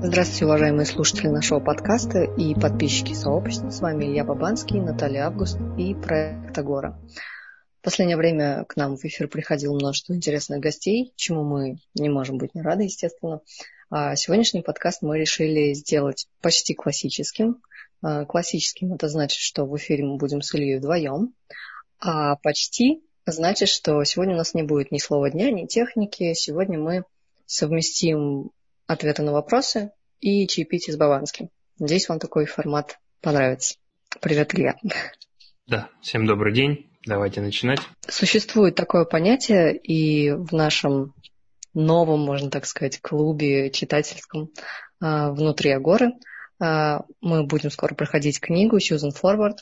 Здравствуйте, уважаемые слушатели нашего подкаста и подписчики сообщества. С вами Илья Бабанский, Наталья Август и проект Агора. В последнее время к нам в эфир приходило множество интересных гостей, чему мы не можем быть не рады, естественно. А сегодняшний подкаст мы решили сделать почти классическим. А, классическим это значит, что в эфире мы будем с Ильей вдвоем, а почти значит, что сегодня у нас не будет ни слова дня, ни техники. Сегодня мы совместим ответы на вопросы и чаепитие с Баванским. Надеюсь, вам такой формат понравится. Привет, Илья. Да, всем добрый день. Давайте начинать. Существует такое понятие и в нашем новом, можно так сказать, клубе читательском а, внутри Агоры. А, мы будем скоро проходить книгу Chosen Forward.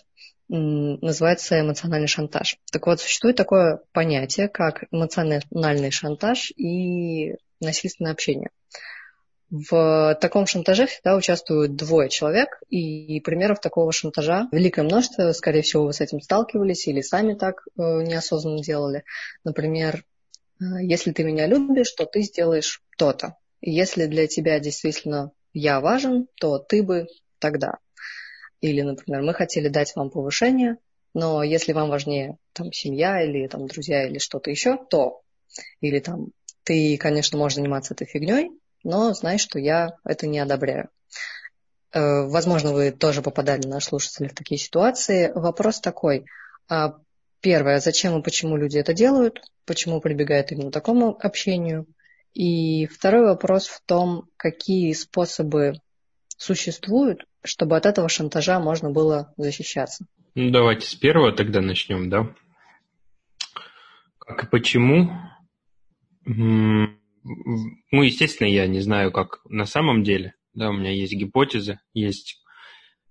Называется эмоциональный шантаж. Так вот, существует такое понятие, как эмоциональный шантаж и насильственное общение. В таком шантаже всегда участвуют двое человек, и примеров такого шантажа великое множество. Скорее всего, вы с этим сталкивались или сами так э, неосознанно делали. Например, э, если ты меня любишь, то ты сделаешь то-то. Если для тебя действительно я важен, то ты бы тогда. Или, например, мы хотели дать вам повышение, но если вам важнее там, семья или там, друзья или что-то еще, то. Или там ты, конечно, можешь заниматься этой фигней, но знай, что я это не одобряю. Э, возможно, вы тоже попадали, наши слушатели, в такие ситуации. Вопрос такой. А, первое, зачем и почему люди это делают, почему прибегают именно к такому общению. И второй вопрос в том, какие способы существуют, чтобы от этого шантажа можно было защищаться. Ну, давайте с первого тогда начнем, да? Как и почему? Ну, естественно, я не знаю, как на самом деле. Да, у меня есть гипотезы, есть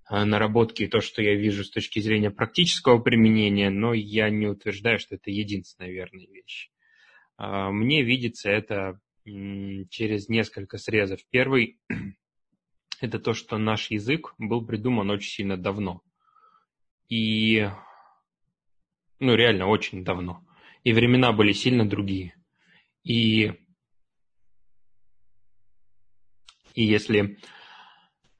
а, наработки и то, что я вижу с точки зрения практического применения, но я не утверждаю, что это единственная верная вещь. А, мне видится это через несколько срезов. Первый – это то, что наш язык был придуман очень сильно давно. И, ну, реально очень давно. И времена были сильно другие. И И если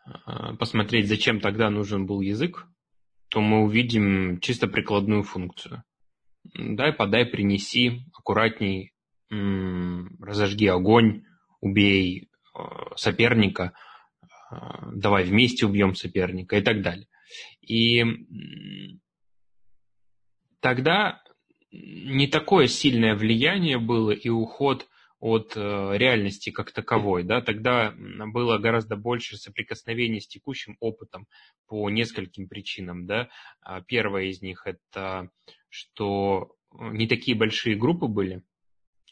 а, посмотреть, зачем тогда нужен был язык, то мы увидим чисто прикладную функцию. Дай, подай, принеси, аккуратней, разожги огонь, убей а, соперника, а, давай вместе убьем соперника и так далее. И тогда не такое сильное влияние было и уход от э, реальности как таковой, да, тогда было гораздо больше соприкосновений с текущим опытом по нескольким причинам, да. А первая из них это, что не такие большие группы были,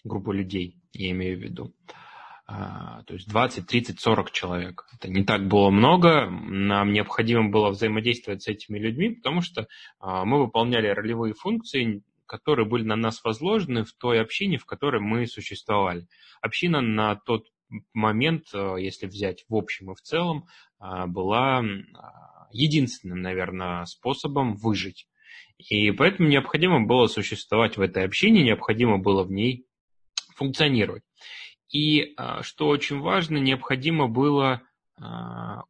группы людей, я имею в виду, а, то есть 20, 30, 40 человек. Это не так было много, нам необходимо было взаимодействовать с этими людьми, потому что а, мы выполняли ролевые функции, которые были на нас возложены в той общине, в которой мы существовали. Община на тот момент, э, если взять в общем и в целом, э, была единственным, наверное, способом выжить. И поэтому необходимо было существовать в этой общине, необходимо было в ней функционировать. И э, что очень важно, необходимо было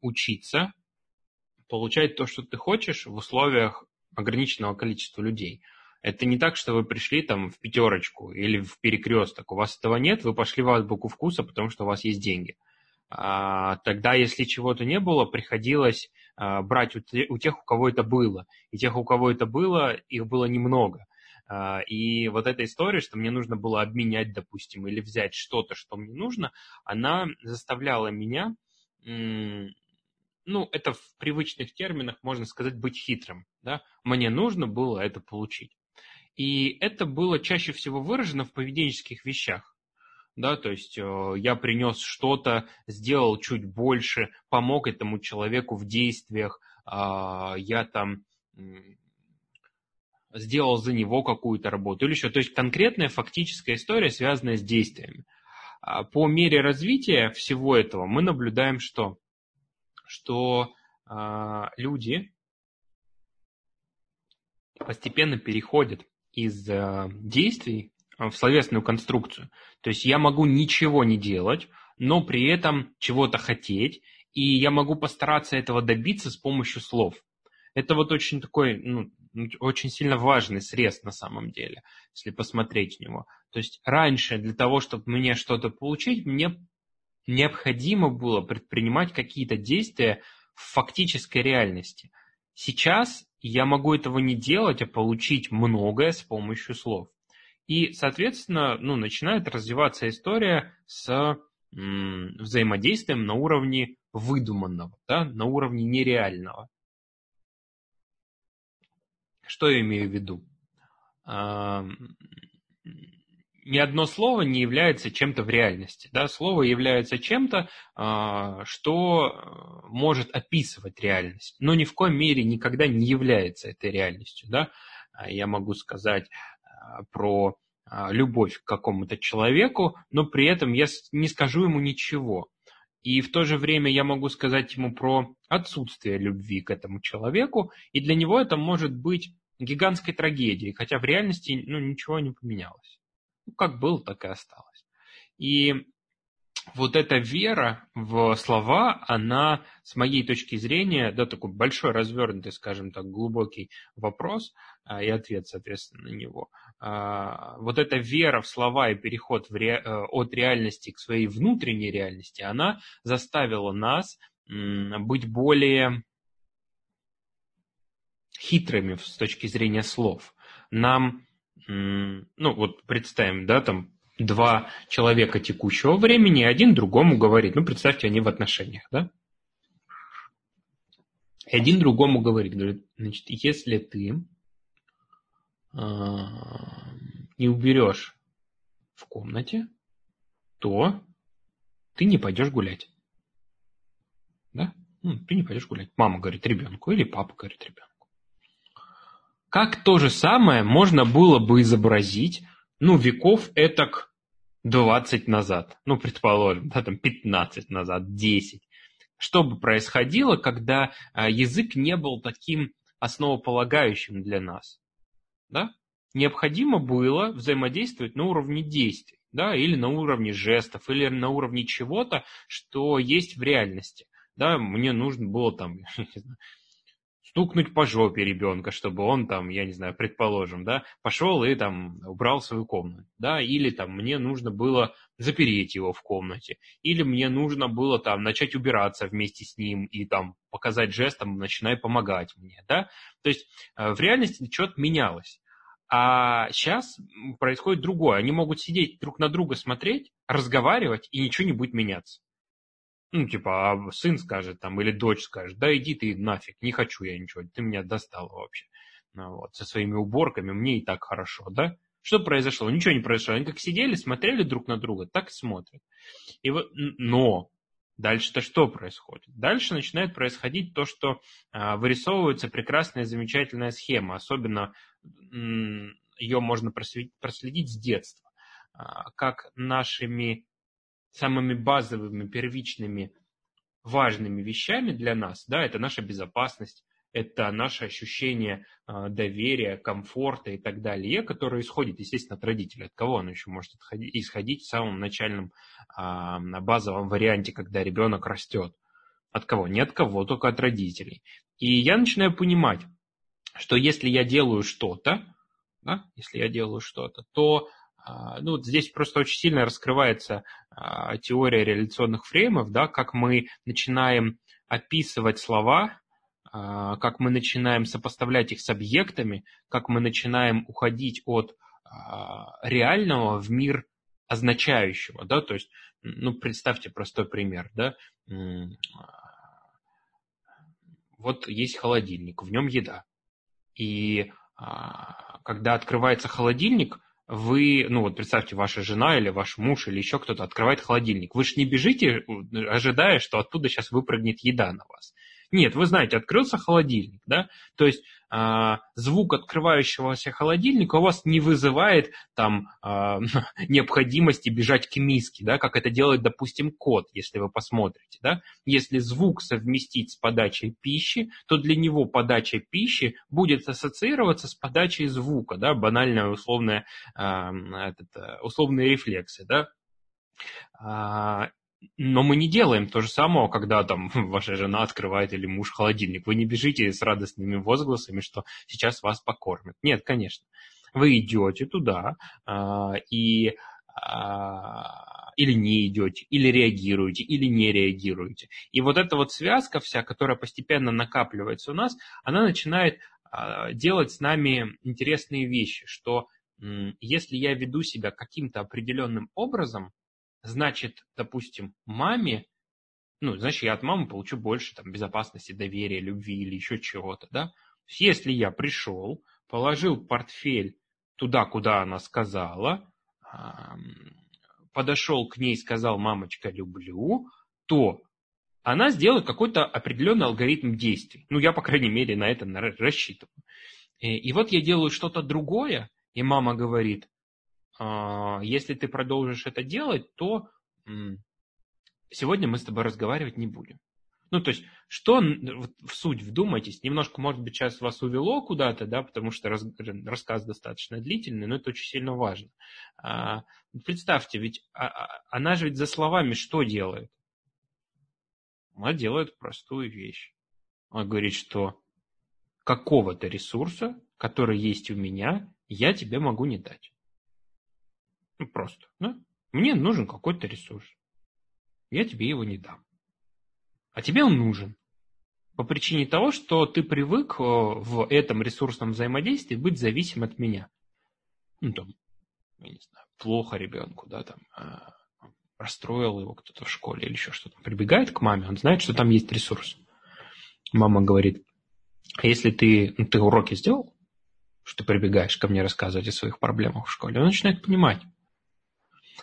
учиться получать то, что ты хочешь в условиях ограниченного количества людей. Это не так, что вы пришли там в пятерочку или в перекресток. У вас этого нет, вы пошли в азбуку вкуса, потому что у вас есть деньги. А, тогда, если чего-то не было, приходилось а, брать у, у тех, у кого это было. И тех, у кого это было, их было немного. А, и вот эта история, что мне нужно было обменять, допустим, или взять что-то, что мне нужно, она заставляла меня ну, это в привычных терминах можно сказать быть хитрым. Да? Мне нужно было это получить. И это было чаще всего выражено в поведенческих вещах. Да, то есть э, я принес что-то, сделал чуть больше, помог этому человеку в действиях, э, я там сделал за него какую-то работу или еще. То есть конкретная фактическая история, связанная с действиями. А по мере развития всего этого мы наблюдаем что? Что э, люди постепенно переходят из э, действий в словесную конструкцию. То есть я могу ничего не делать, но при этом чего-то хотеть, и я могу постараться этого добиться с помощью слов. Это вот очень такой, ну, очень сильно важный срез на самом деле, если посмотреть него. То есть раньше для того, чтобы мне что-то получить, мне необходимо было предпринимать какие-то действия в фактической реальности. Сейчас я могу этого не делать, а получить многое с помощью слов. И, соответственно, ну, начинает развиваться история с м, взаимодействием на уровне выдуманного, да, на уровне нереального. Что я имею в виду? Ни одно слово не является чем-то в реальности. Да? Слово является чем-то, а, что может описывать реальность, но ни в коем мере никогда не является этой реальностью. Да? А я могу сказать а, про любовь к какому-то человеку, но при этом я не скажу ему ничего. И в то же время я могу сказать ему про отсутствие любви к этому человеку, и для него это может быть гигантской трагедией, хотя в реальности ну, ничего не поменялось. Ну, как было, так и осталось. И вот эта вера в слова, она, с моей точки зрения, да, такой большой, развернутый, скажем так, глубокий вопрос а, и ответ, соответственно, на него. А, вот эта вера в слова и переход в ре, э, от реальности к своей внутренней реальности, она заставила нас быть более хитрыми с точки зрения слов. Нам ну вот представим, да, там два человека текущего времени, один другому говорит, ну представьте, они в отношениях, да? И один другому говорит, говорит, значит, если ты э, не уберешь в комнате, то ты не пойдешь гулять. Да? Ну, ты не пойдешь гулять. Мама говорит ребенку или папа говорит ребенку. Как то же самое можно было бы изобразить, ну, веков этак 20 назад, ну, предположим, да, там 15 назад, 10. Что бы происходило, когда а, язык не был таким основополагающим для нас? Да? Необходимо было взаимодействовать на уровне действий, да, или на уровне жестов, или на уровне чего-то, что есть в реальности. Да, мне нужно было там, знаю, стукнуть по жопе ребенка, чтобы он там, я не знаю, предположим, да, пошел и там убрал свою комнату, да, или там мне нужно было запереть его в комнате, или мне нужно было там начать убираться вместе с ним и там показать жестом, начинай помогать мне, да, то есть э, в реальности что-то менялось. А сейчас происходит другое. Они могут сидеть друг на друга смотреть, разговаривать, и ничего не будет меняться. Ну, типа, а сын скажет там, или дочь скажет, да иди ты нафиг, не хочу я ничего, ты меня достал вообще. Ну, вот, со своими уборками, мне и так хорошо, да? Что произошло? Ничего не произошло. Они как сидели, смотрели друг на друга, так и смотрят. И вот, но дальше-то что происходит? Дальше начинает происходить то, что а, вырисовывается прекрасная, замечательная схема. Особенно ее можно проследить, с детства. А, как нашими самыми базовыми, первичными, важными вещами для нас, да, это наша безопасность, это наше ощущение э, доверия, комфорта и так далее, которое исходит, естественно, от родителей. От кого оно еще может исходить в самом начальном э, базовом варианте, когда ребенок растет? От кого? Не от кого, только от родителей. И я начинаю понимать, что если я делаю что-то, да, если я делаю что-то, то а, ну, вот здесь просто очень сильно раскрывается а, теория реляционных фреймов, да, как мы начинаем описывать слова, а, как мы начинаем сопоставлять их с объектами, как мы начинаем уходить от реального в мир означающего, да, то есть, ну, представьте простой пример, да, вот есть холодильник, в нем еда, и когда открывается холодильник, вы, ну вот представьте, ваша жена или ваш муж или еще кто-то открывает холодильник. Вы же не бежите, ожидая, что оттуда сейчас выпрыгнет еда на вас. Нет, вы знаете, открылся холодильник, да, то есть э, звук открывающегося холодильника у вас не вызывает там э, необходимости бежать к миске, да, как это делает, допустим, кот, если вы посмотрите, да. Если звук совместить с подачей пищи, то для него подача пищи будет ассоциироваться с подачей звука, да, банальная условная, э, этот, условные рефлексы, да. Но мы не делаем то же самое, когда там ваша жена открывает или муж холодильник. Вы не бежите с радостными возгласами, что сейчас вас покормят. Нет, конечно. Вы идете туда а, и а, или не идете, или реагируете, или не реагируете. И вот эта вот связка вся, которая постепенно накапливается у нас, она начинает а, делать с нами интересные вещи, что если я веду себя каким-то определенным образом, значит, допустим, маме, ну, значит, я от мамы получу больше там, безопасности, доверия, любви или еще чего-то, да. Если я пришел, положил портфель туда, куда она сказала, подошел к ней сказал, мамочка, люблю, то она сделает какой-то определенный алгоритм действий. Ну, я, по крайней мере, на это рассчитываю. И вот я делаю что-то другое, и мама говорит, «А, если ты продолжишь это делать, то сегодня мы с тобой разговаривать не будем. Ну, то есть, что в суть, вдумайтесь, немножко, может быть, сейчас вас увело куда-то, да, потому что раз, рассказ достаточно длительный, но это очень сильно важно. А, представьте, ведь а, а, она же ведь за словами что делает? Она делает простую вещь. Она говорит, что какого-то ресурса, который есть у меня, я тебе могу не дать. Ну, просто, да? Мне нужен какой-то ресурс. Я тебе его не дам. А тебе он нужен. По причине того, что ты привык э, в этом ресурсном взаимодействии быть зависим от меня. Ну, там, я не знаю, плохо ребенку, да, там, а, расстроил его кто-то в школе или еще что-то. Прибегает к маме, он знает, что там есть ресурс. Мама говорит, «А если ты, ну, ты уроки сделал, что ты прибегаешь ко мне рассказывать о своих проблемах в школе, он начинает понимать.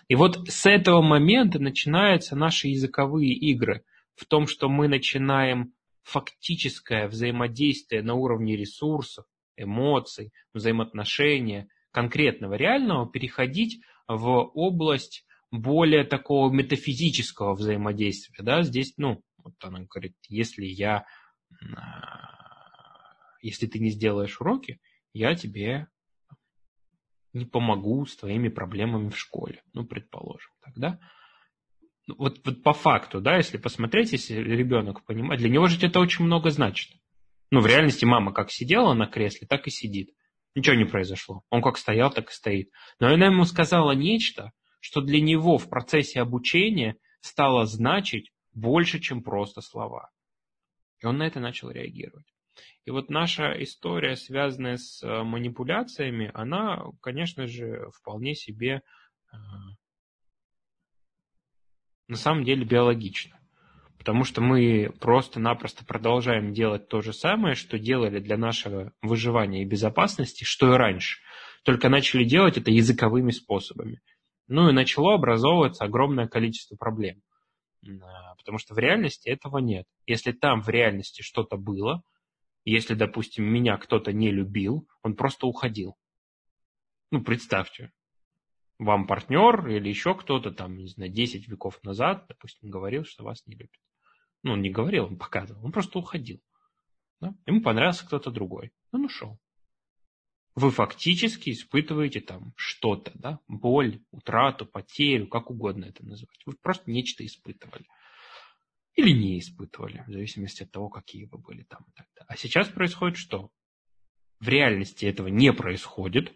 И вот с этого момента начинаются наши языковые игры в том, что мы начинаем фактическое взаимодействие на уровне ресурсов, эмоций, взаимоотношения, конкретного, реального, переходить в область более такого метафизического взаимодействия. Да? Здесь, ну, вот она говорит, если я, если ты не сделаешь уроки, я тебе не помогу с твоими проблемами в школе. Ну, предположим, тогда. Ну, вот, вот по факту, да, если посмотреть, если ребенок понимает, для него же это очень много значит. Ну, в реальности мама как сидела на кресле, так и сидит. Ничего не произошло. Он как стоял, так и стоит. Но она ему сказала нечто, что для него в процессе обучения стало значить больше, чем просто слова. И он на это начал реагировать. И вот наша история, связанная с э, манипуляциями, она, конечно же, вполне себе э, на самом деле биологична. Потому что мы просто-напросто продолжаем делать то же самое, что делали для нашего выживания и безопасности, что и раньше. Только начали делать это языковыми способами. Ну и начало образовываться огромное количество проблем. А, потому что в реальности этого нет. Если там в реальности что-то было, если, допустим, меня кто-то не любил, он просто уходил. Ну, представьте, вам партнер или еще кто-то там, не знаю, 10 веков назад, допустим, говорил, что вас не любит. Ну, он не говорил, он показывал, он просто уходил. Да? Ему понравился кто-то другой. Он ушел. Вы фактически испытываете там что-то, да, боль, утрату, потерю, как угодно это называть. Вы просто нечто испытывали или не испытывали, в зависимости от того, какие вы были там. А сейчас происходит что? В реальности этого не происходит,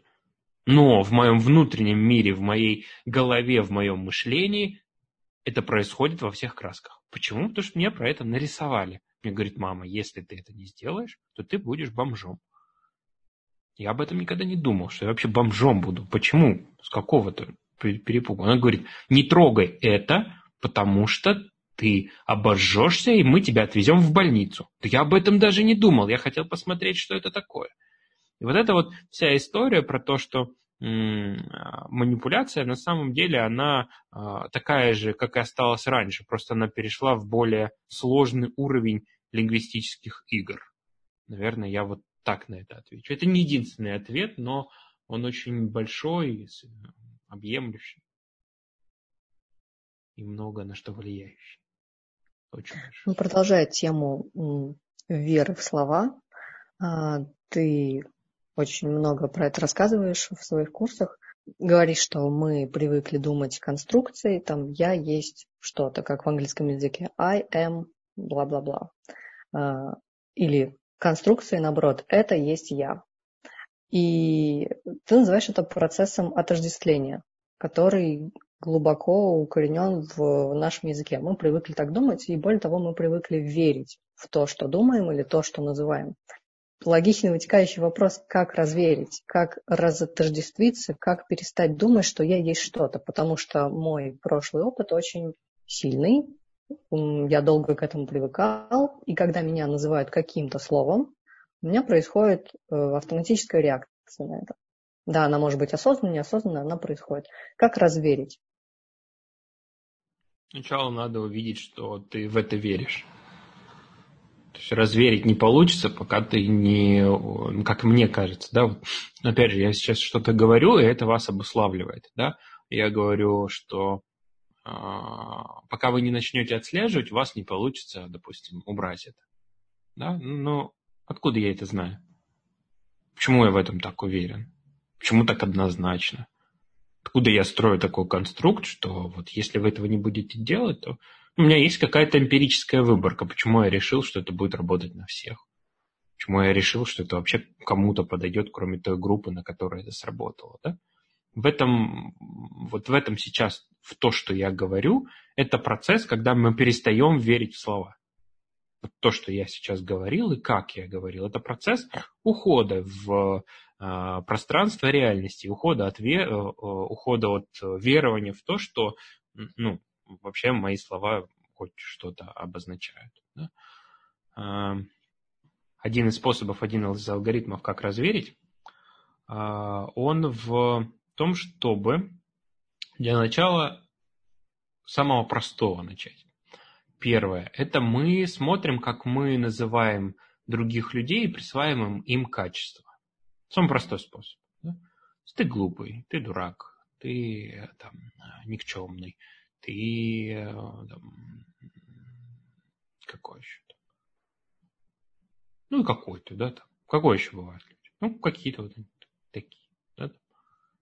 но в моем внутреннем мире, в моей голове, в моем мышлении это происходит во всех красках. Почему? Потому что мне про это нарисовали. Мне говорит, мама, если ты это не сделаешь, то ты будешь бомжом. Я об этом никогда не думал, что я вообще бомжом буду. Почему? С какого-то перепугу. Она говорит, не трогай это, потому что ты обожжешься, и мы тебя отвезем в больницу. Я об этом даже не думал, я хотел посмотреть, что это такое. И вот эта вот вся история про то, что манипуляция на самом деле она а, такая же, как и осталась раньше, просто она перешла в более сложный уровень лингвистических игр. Наверное, я вот так на это отвечу. Это не единственный ответ, но он очень большой, объемлющий и много на что влияющий. Очень ну, продолжая тему веры в слова, а, ты очень много про это рассказываешь в своих курсах. Говоришь, что мы привыкли думать конструкцией, там я есть что-то, как в английском языке. I am бла-бла-бла. А, или конструкции, наоборот, это есть я. И ты называешь это процессом отождествления, который глубоко укоренен в нашем языке. Мы привыкли так думать, и более того, мы привыкли верить в то, что думаем, или то, что называем. Логичный вытекающий вопрос, как разверить, как разотождествиться, как перестать думать, что я есть что-то, потому что мой прошлый опыт очень сильный, я долго к этому привыкал, и когда меня называют каким-то словом, у меня происходит э, автоматическая реакция на это. Да, она может быть осознанной, неосознанной, она происходит. Как разверить? Сначала надо увидеть, что ты в это веришь. То есть разверить не получится, пока ты не, как мне кажется, да, вот, опять же, я сейчас что-то говорю, и это вас обуславливает, да, я говорю, что э, пока вы не начнете отслеживать, у вас не получится, допустим, убрать это, да, но откуда я это знаю? Почему я в этом так уверен? Почему так однозначно? Откуда я строю такой конструкт, что вот если вы этого не будете делать, то у меня есть какая-то эмпирическая выборка, почему я решил, что это будет работать на всех. Почему я решил, что это вообще кому-то подойдет, кроме той группы, на которой это сработало. Да? В этом, вот в этом сейчас, в то, что я говорю, это процесс, когда мы перестаем верить в слова. Вот то, что я сейчас говорил и как я говорил, это процесс ухода в э, пространство реальности, ухода от, ве, э, ухода от верования в то, что ну, вообще мои слова хоть что-то обозначают. Да? А, один из способов, один из алгоритмов, как разверить, а, он в том, чтобы для начала самого простого начать. Первое. Это мы смотрим, как мы называем других людей и присваиваем им качество. Самый простой способ. Да? Ты глупый, ты дурак, ты там, никчемный, ты э, там, какой еще? Ну и какой ты, да, там. Какой еще бывает? Ну, какие-то вот такие.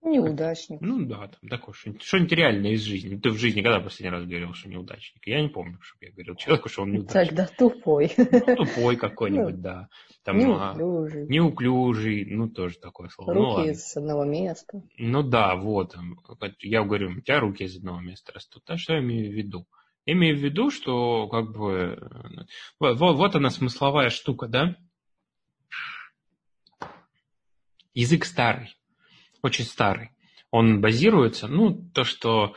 Неудачник. Ну да, там такое что-нибудь, что-нибудь реальное из жизни. Ты в жизни когда последний раз говорил, что неудачник? Я не помню, чтобы я говорил человеку, что он неудачник. Тогда тупой. Ну, тупой какой-нибудь, ну, да. Там, неуклюжий. А, неуклюжий, ну тоже такое слово. Ну, руки ну, из одного места. Ну да, вот. Я говорю, у тебя руки из одного места растут. А что я имею в виду? Я имею в виду, что как бы вот, вот она смысловая штука, да? Язык старый очень старый. Он базируется, ну, то, что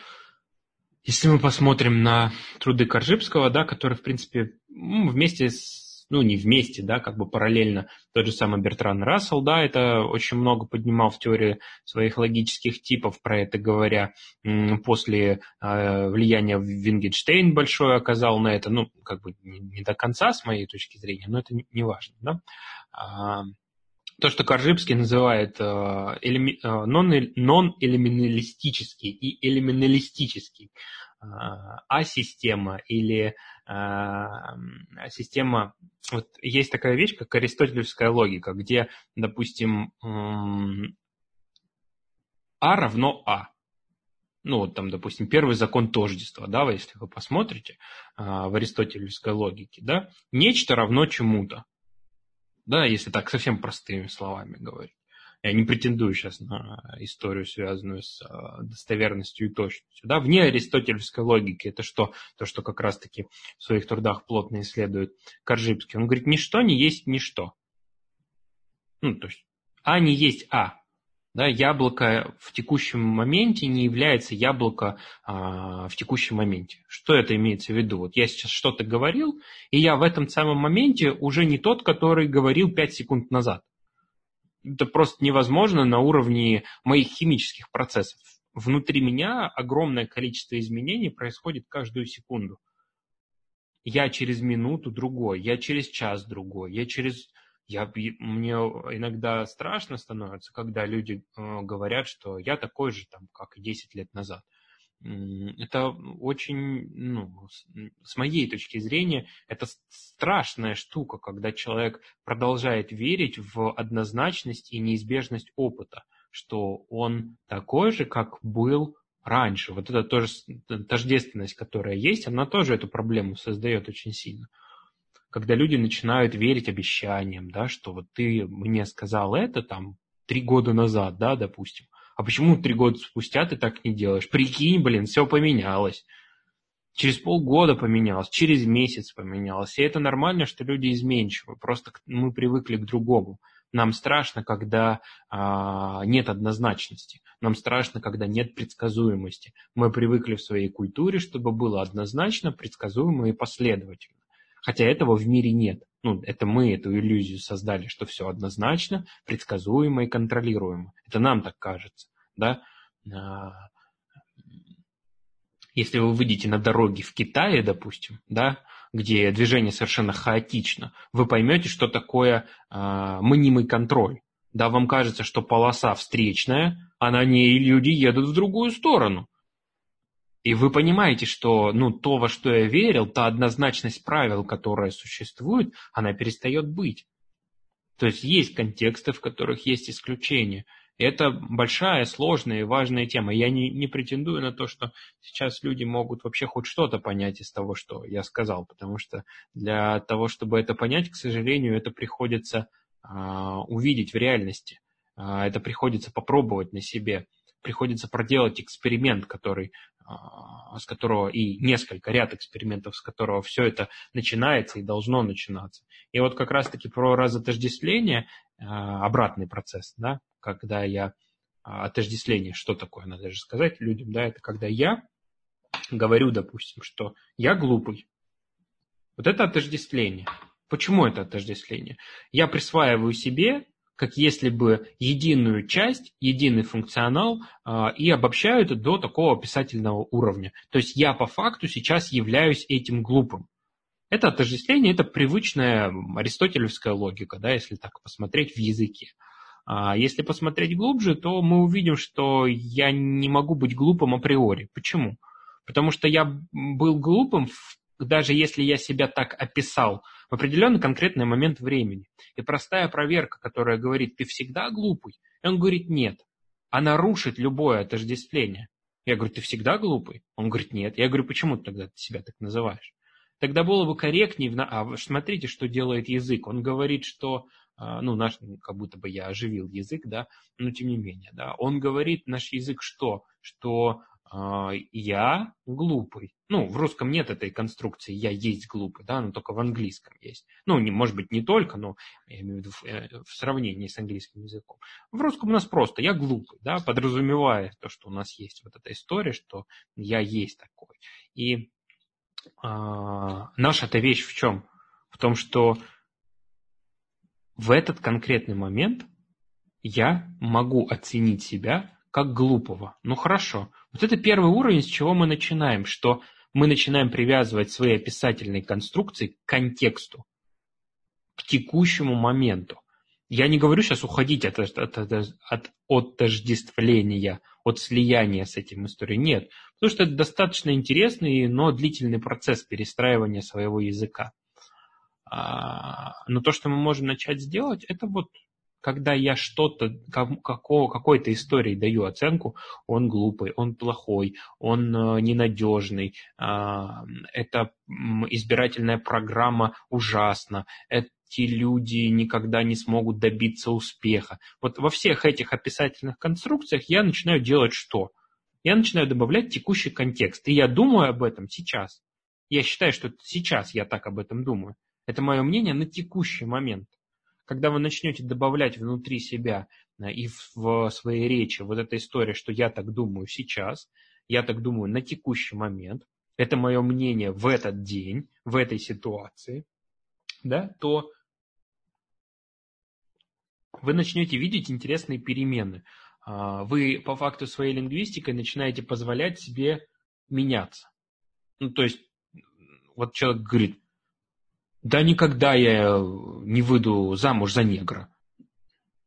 если мы посмотрим на труды Коржибского, да, который, в принципе, ну, вместе с, ну, не вместе, да, как бы параллельно тот же самый Бертран Рассел, да, это очень много поднимал в теории своих логических типов, про это говоря, после э, влияния Вингенштейн большое оказал на это, ну, как бы не, не до конца с моей точки зрения, но это не, не важно, да. То, что Коржибский называет э, э, нон-элиминалистический и элиминалистический э, А-система или система, вот есть такая вещь, как аристотелевская логика, где, допустим, А равно А. Ну, вот там, допустим, первый закон тождества, да, если вы посмотрите в аристотелевской логике, да, нечто равно чему-то да, если так совсем простыми словами говорить. Я не претендую сейчас на историю, связанную с а, достоверностью и точностью. Да? Вне аристотельской логики это что? То, что как раз-таки в своих трудах плотно исследует Коржибский. Он говорит, ничто не есть ничто. Ну, то есть А не есть А. Да, яблоко в текущем моменте не является яблоко а, в текущем моменте. Что это имеется в виду? Вот я сейчас что-то говорил, и я в этом самом моменте уже не тот, который говорил 5 секунд назад. Это просто невозможно на уровне моих химических процессов. Внутри меня огромное количество изменений происходит каждую секунду. Я через минуту другой, я через час другой, я через я, мне иногда страшно становится, когда люди э, говорят, что я такой же, там, как и 10 лет назад. Это очень, ну, с моей точки зрения, это страшная штука, когда человек продолжает верить в однозначность и неизбежность опыта, что он такой же, как был раньше. Вот эта тоже тождественность, которая есть, она тоже эту проблему создает очень сильно. Когда люди начинают верить обещаниям, да, что вот ты мне сказал это там три года назад, да, допустим, а почему три года спустя ты так не делаешь? Прикинь, блин, все поменялось. Через полгода поменялось, через месяц поменялось. И это нормально, что люди изменчивы. Просто мы привыкли к другому. Нам страшно, когда а, нет однозначности. Нам страшно, когда нет предсказуемости. Мы привыкли в своей культуре, чтобы было однозначно, предсказуемо и последовательно. Хотя этого в мире нет. Ну, это мы эту иллюзию создали, что все однозначно, предсказуемо и контролируемо. Это нам так кажется. Да? А, если вы выйдете на дороги в Китае, допустим, да, где движение совершенно хаотично, вы поймете, что такое э, мнимый контроль. Да, вам кажется, что полоса встречная, а на ней люди едут в другую сторону. И вы понимаете, что ну, то, во что я верил, та однозначность правил, которая существует, она перестает быть. То есть есть контексты, в которых есть исключения. Это большая, сложная и важная тема. Я не, не претендую на то, что сейчас люди могут вообще хоть что-то понять из того, что я сказал, потому что для того, чтобы это понять, к сожалению, это приходится а, увидеть в реальности. А, это приходится попробовать на себе. Приходится проделать эксперимент, который с которого и несколько ряд экспериментов, с которого все это начинается и должно начинаться. И вот как раз-таки про разотождествление, а, обратный процесс, да, когда я а, отождествление, что такое, надо же сказать людям, да, это когда я говорю, допустим, что я глупый. Вот это отождествление. Почему это отождествление? Я присваиваю себе как если бы единую часть, единый функционал э, и обобщаю это до такого описательного уровня. То есть я по факту сейчас являюсь этим глупым. Это отождествление, это привычная аристотелевская логика, да, если так посмотреть в языке. А если посмотреть глубже, то мы увидим, что я не могу быть глупым априори. Почему? Потому что я был глупым, даже если я себя так описал в определенный конкретный момент времени. И простая проверка, которая говорит, ты всегда глупый, и он говорит, нет. Она рушит любое отождествление. Я говорю, ты всегда глупый? Он говорит, нет. Я говорю, почему ты тогда себя так называешь? Тогда было бы корректнее, а смотрите, что делает язык. Он говорит, что, а, ну, наш, как будто бы я оживил язык, да, но тем не менее, да, он говорит, наш язык что? Что я глупый. Ну, в русском нет этой конструкции «я есть глупый», да, но только в английском есть. Ну, не, может быть, не только, но я имею в виду э, в сравнении с английским языком. В русском у нас просто «я глупый», да, подразумевая то, что у нас есть вот эта история, что я есть такой. И а, наша-то вещь в чем? В том, что в этот конкретный момент я могу оценить себя как глупого. Ну хорошо. Вот это первый уровень, с чего мы начинаем, что мы начинаем привязывать свои описательные конструкции к контексту, к текущему моменту. Я не говорю сейчас уходить от, от, от, от отождествления, от слияния с этим историей. Нет, потому что это достаточно интересный, но длительный процесс перестраивания своего языка. А, но то, что мы можем начать сделать, это вот когда я что-то, какой-то истории даю оценку, он глупый, он плохой, он э, ненадежный, а, эта избирательная программа ужасна, эти люди никогда не смогут добиться успеха. Вот во всех этих описательных конструкциях я начинаю делать что? Я начинаю добавлять текущий контекст. И я думаю об этом сейчас. Я считаю, что сейчас я так об этом думаю. Это мое мнение на текущий момент когда вы начнете добавлять внутри себя э, и в своей речи вот эта история, что я так думаю сейчас, я так думаю на текущий момент, это мое мнение в этот день, в этой ситуации, да, то вы начнете видеть интересные перемены. А, вы по факту своей лингвистикой начинаете позволять себе меняться. Ну, то есть, вот человек говорит, да никогда я не выйду замуж за негра.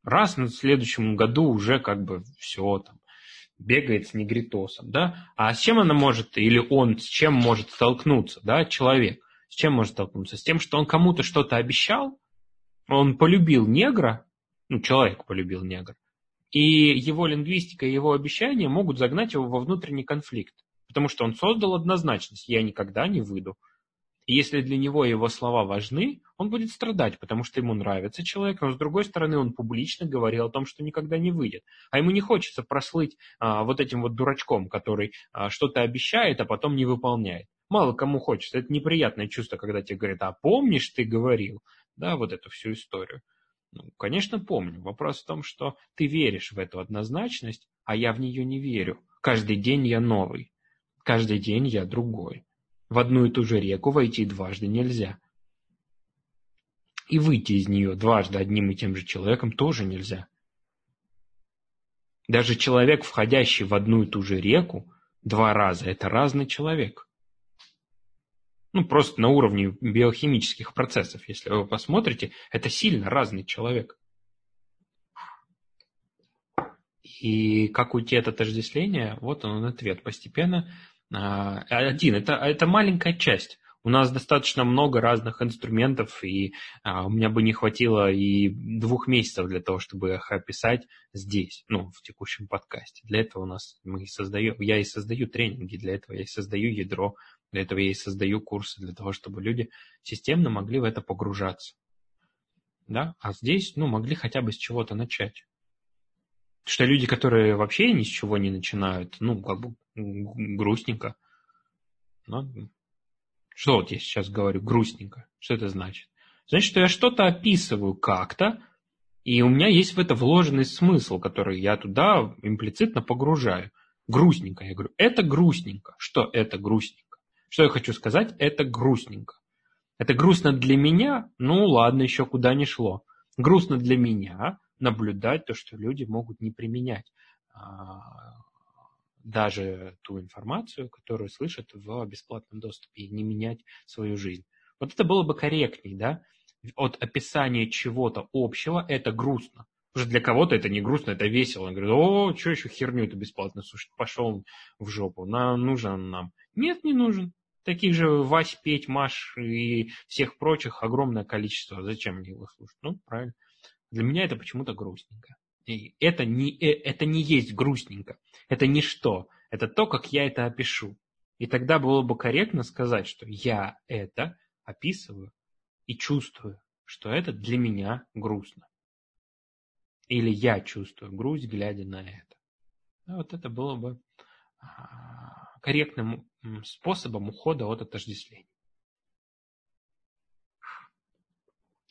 Раз на следующем году уже как бы все там бегает с негритосом, да? А с чем она может, или он с чем может столкнуться, да, человек? С чем может столкнуться? С тем, что он кому-то что-то обещал, он полюбил негра, ну, человек полюбил негра, И его лингвистика и его обещания могут загнать его во внутренний конфликт. Потому что он создал однозначность. Я никогда не выйду. И если для него его слова важны, он будет страдать, потому что ему нравится человек, но с другой стороны он публично говорил о том, что никогда не выйдет. А ему не хочется прослыть а, вот этим вот дурачком, который а, что-то обещает, а потом не выполняет. Мало кому хочется. Это неприятное чувство, когда тебе говорят, а помнишь, ты говорил, да, вот эту всю историю. Ну, конечно, помню. Вопрос в том, что ты веришь в эту однозначность, а я в нее не верю. Каждый день я новый. Каждый день я другой. В одну и ту же реку войти дважды нельзя. И выйти из нее дважды одним и тем же человеком тоже нельзя. Даже человек, входящий в одну и ту же реку, два раза – это разный человек. Ну, просто на уровне биохимических процессов, если вы посмотрите, это сильно разный человек. И как уйти от отождествления, вот он ответ. Постепенно один. Это, это маленькая часть. У нас достаточно много разных инструментов, и а, у меня бы не хватило и двух месяцев для того, чтобы их описать здесь, ну, в текущем подкасте. Для этого у нас мы и создаем, я и создаю тренинги, для этого я и создаю ядро, для этого я и создаю курсы, для того, чтобы люди системно могли в это погружаться. Да? А здесь, ну, могли хотя бы с чего-то начать. Что люди, которые вообще ни с чего не начинают, ну, как бы грустненько. Ну, что вот я сейчас говорю, грустненько? Что это значит? Значит, что я что-то описываю как-то, и у меня есть в это вложенный смысл, который я туда имплицитно погружаю. Грустненько. Я говорю, это грустненько. Что это грустненько? Что я хочу сказать? Это грустненько. Это грустно для меня? Ну ладно, еще куда не шло. Грустно для меня наблюдать то, что люди могут не применять а, даже ту информацию, которую слышат в бесплатном доступе, и не менять свою жизнь. Вот это было бы корректней, да? От описания чего-то общего это грустно. Потому что для кого-то это не грустно, это весело. Он говорит, о, что еще херню это бесплатно слушать, пошел в жопу, на, нужен нам. Нет, не нужен. Таких же Вась, Петь, Маш и всех прочих огромное количество. Зачем мне его слушать? Ну, правильно. Для меня это почему-то грустненько. И это не, э, это не есть грустненько. Это не что. Это то, как я это опишу. И тогда было бы корректно сказать, что я это описываю и чувствую, что это для меня грустно. Или я чувствую грусть, глядя на это. Вот это было бы а, корректным способом ухода от отождествления.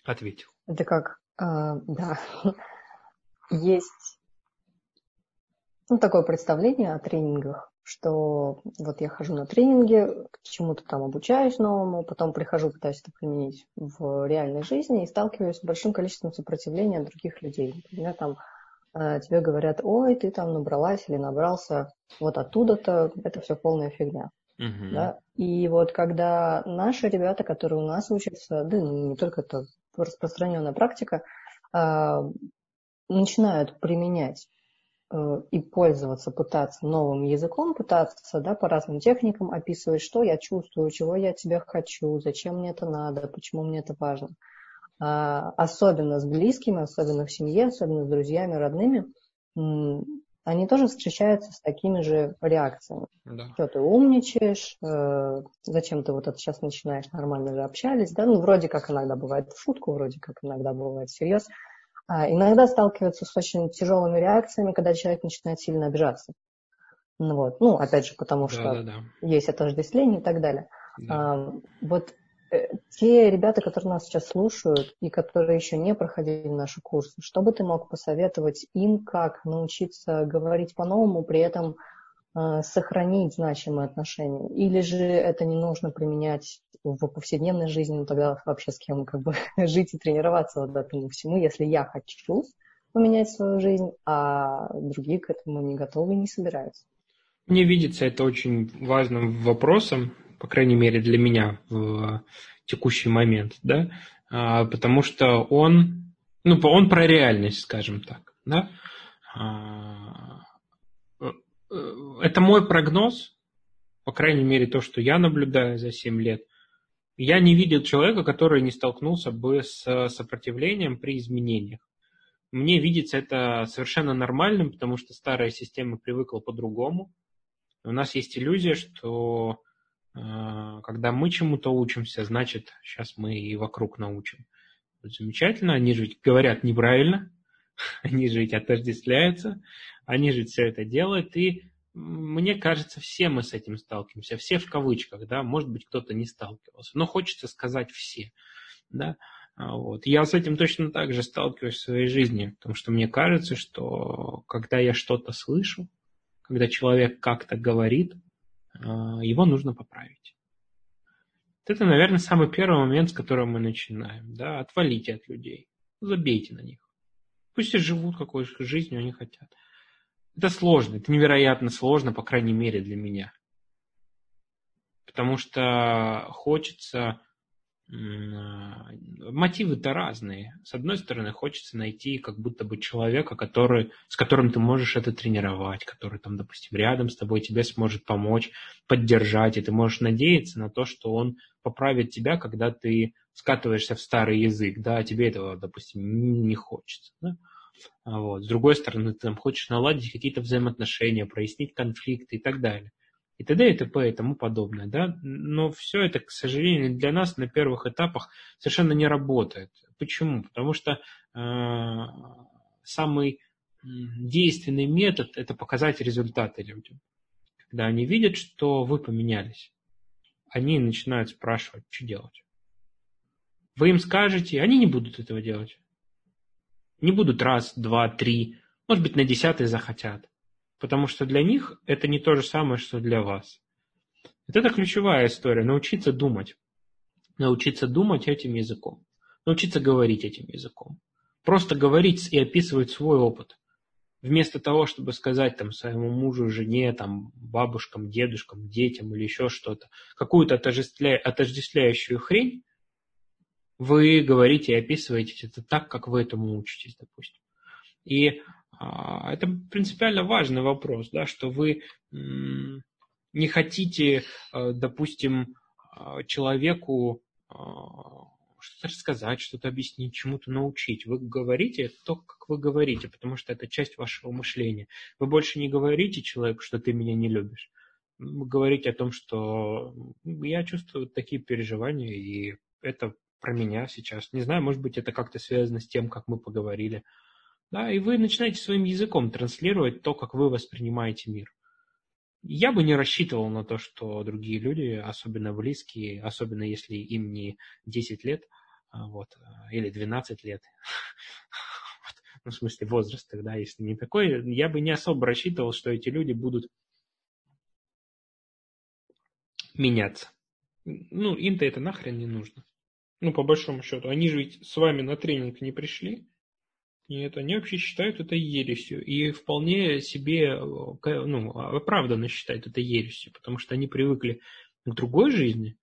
Ответил. Это как, а, да, есть ну, такое представление о тренингах, что вот я хожу на тренинги, к чему-то там обучаюсь новому, потом прихожу, пытаюсь это применить в реальной жизни и сталкиваюсь с большим количеством сопротивления других людей. Например, там э, тебе говорят, ой, ты там набралась или набрался вот оттуда-то, это все полная фигня. Uh-huh. Да? И вот когда наши ребята, которые у нас учатся, да не только это распространенная практика, э, начинают применять и пользоваться, пытаться новым языком, пытаться да, по разным техникам описывать, что я чувствую, чего я от тебя хочу, зачем мне это надо, почему мне это важно. А, особенно с близкими, особенно в семье, особенно с друзьями, родными, они тоже встречаются с такими же реакциями. Да. Что ты умничаешь, э, зачем ты вот это сейчас начинаешь, нормально же общались, да, ну, вроде как иногда бывает в шутку, вроде как иногда бывает всерьез. А иногда сталкиваются с очень тяжелыми реакциями, когда человек начинает сильно обижаться. Ну, вот. ну опять же, потому что да, да, да. есть отождествление и так далее. Да. А, вот э, те ребята, которые нас сейчас слушают и которые еще не проходили наши курсы, что бы ты мог посоветовать им, как научиться говорить по-новому, при этом сохранить значимые отношения? Или же это не нужно применять в повседневной жизни, ну тогда вообще с кем как бы жить и тренироваться вот этому всему, если я хочу поменять свою жизнь, а другие к этому не готовы и не собираются. Мне видится это очень важным вопросом, по крайней мере для меня в текущий момент, да, а, потому что он, ну, он про реальность, скажем так, да. Э, э, это мой прогноз, по крайней мере то, что я наблюдаю за 7 лет – я не видел человека, который не столкнулся бы с сопротивлением при изменениях. мне видится это совершенно нормальным, потому что старая система привыкла по-другому. У нас есть иллюзия, что э, когда мы чему-то учимся, значит, сейчас мы и вокруг научим. Вот замечательно, они же ведь говорят неправильно, они же ведь отождествляются, они же все это делают, и мне кажется, все мы с этим сталкиваемся, все в кавычках, да, может быть, кто-то не сталкивался, но хочется сказать все, да. А вот. Я с этим точно так же сталкиваюсь в своей жизни, потому что мне кажется, что когда я что-то слышу, когда человек как-то говорит, а, его нужно поправить. Это, наверное, самый первый момент, с которого мы начинаем. Да? Отвалите от людей, забейте на них. Пусть и живут какой жизнью они хотят. Это сложно, это невероятно сложно, по крайней мере, для меня. Потому что хочется а, мотивы-то разные. С одной стороны, хочется найти как будто бы человека, который, с которым ты можешь это тренировать, который там, допустим, рядом с тобой тебе сможет помочь, поддержать, и ты можешь надеяться на то, что он поправит тебя, когда ты скатываешься в старый язык, да, а тебе этого, допустим, не хочется. Да? Вот. С другой стороны, ты там хочешь наладить какие-то взаимоотношения, прояснить конфликты и так далее и т.д. и т.п. и тому подобное. Да? Но все это, к сожалению, для нас на первых этапах совершенно не работает. Почему? Потому что э, самый действенный метод – это показать результаты людям. Когда они видят, что вы поменялись, они начинают спрашивать, что делать. Вы им скажете, они не будут этого делать. Не будут раз, два, три, может быть, на десятый захотят потому что для них это не то же самое, что для вас. Вот это ключевая история. Научиться думать. Научиться думать этим языком. Научиться говорить этим языком. Просто говорить и описывать свой опыт. Вместо того, чтобы сказать там, своему мужу, жене, там, бабушкам, дедушкам, детям или еще что-то, какую-то отождествля... отождествляющую хрень, вы говорите и описываете это так, как вы этому учитесь, допустим. И а, это принципиально важный вопрос, да, что вы не хотите, э, допустим, а, человеку а, что-то рассказать, что-то объяснить, чему-то научить. Вы говорите то, как вы говорите, потому что это часть вашего мышления. Вы больше не говорите человеку, что ты меня не любишь. Вы говорите о том, что я чувствую такие переживания, и это про меня сейчас. Не знаю, может быть, это как-то связано с тем, как мы поговорили. Да, и вы начинаете своим языком транслировать то, как вы воспринимаете мир. Я бы не рассчитывал на то, что другие люди, особенно близкие, особенно если им не 10 лет, а, вот, а, или 12 лет, ну, в смысле возраст тогда, если не такой, я бы не особо рассчитывал, что эти люди будут меняться. Ну, им-то это нахрен не нужно. Ну, по большому счету. Они же ведь с вами на тренинг не пришли, нет, они вообще считают это ересью. И вполне себе ну, оправданно считают это ересью, потому что они привыкли к другой жизни,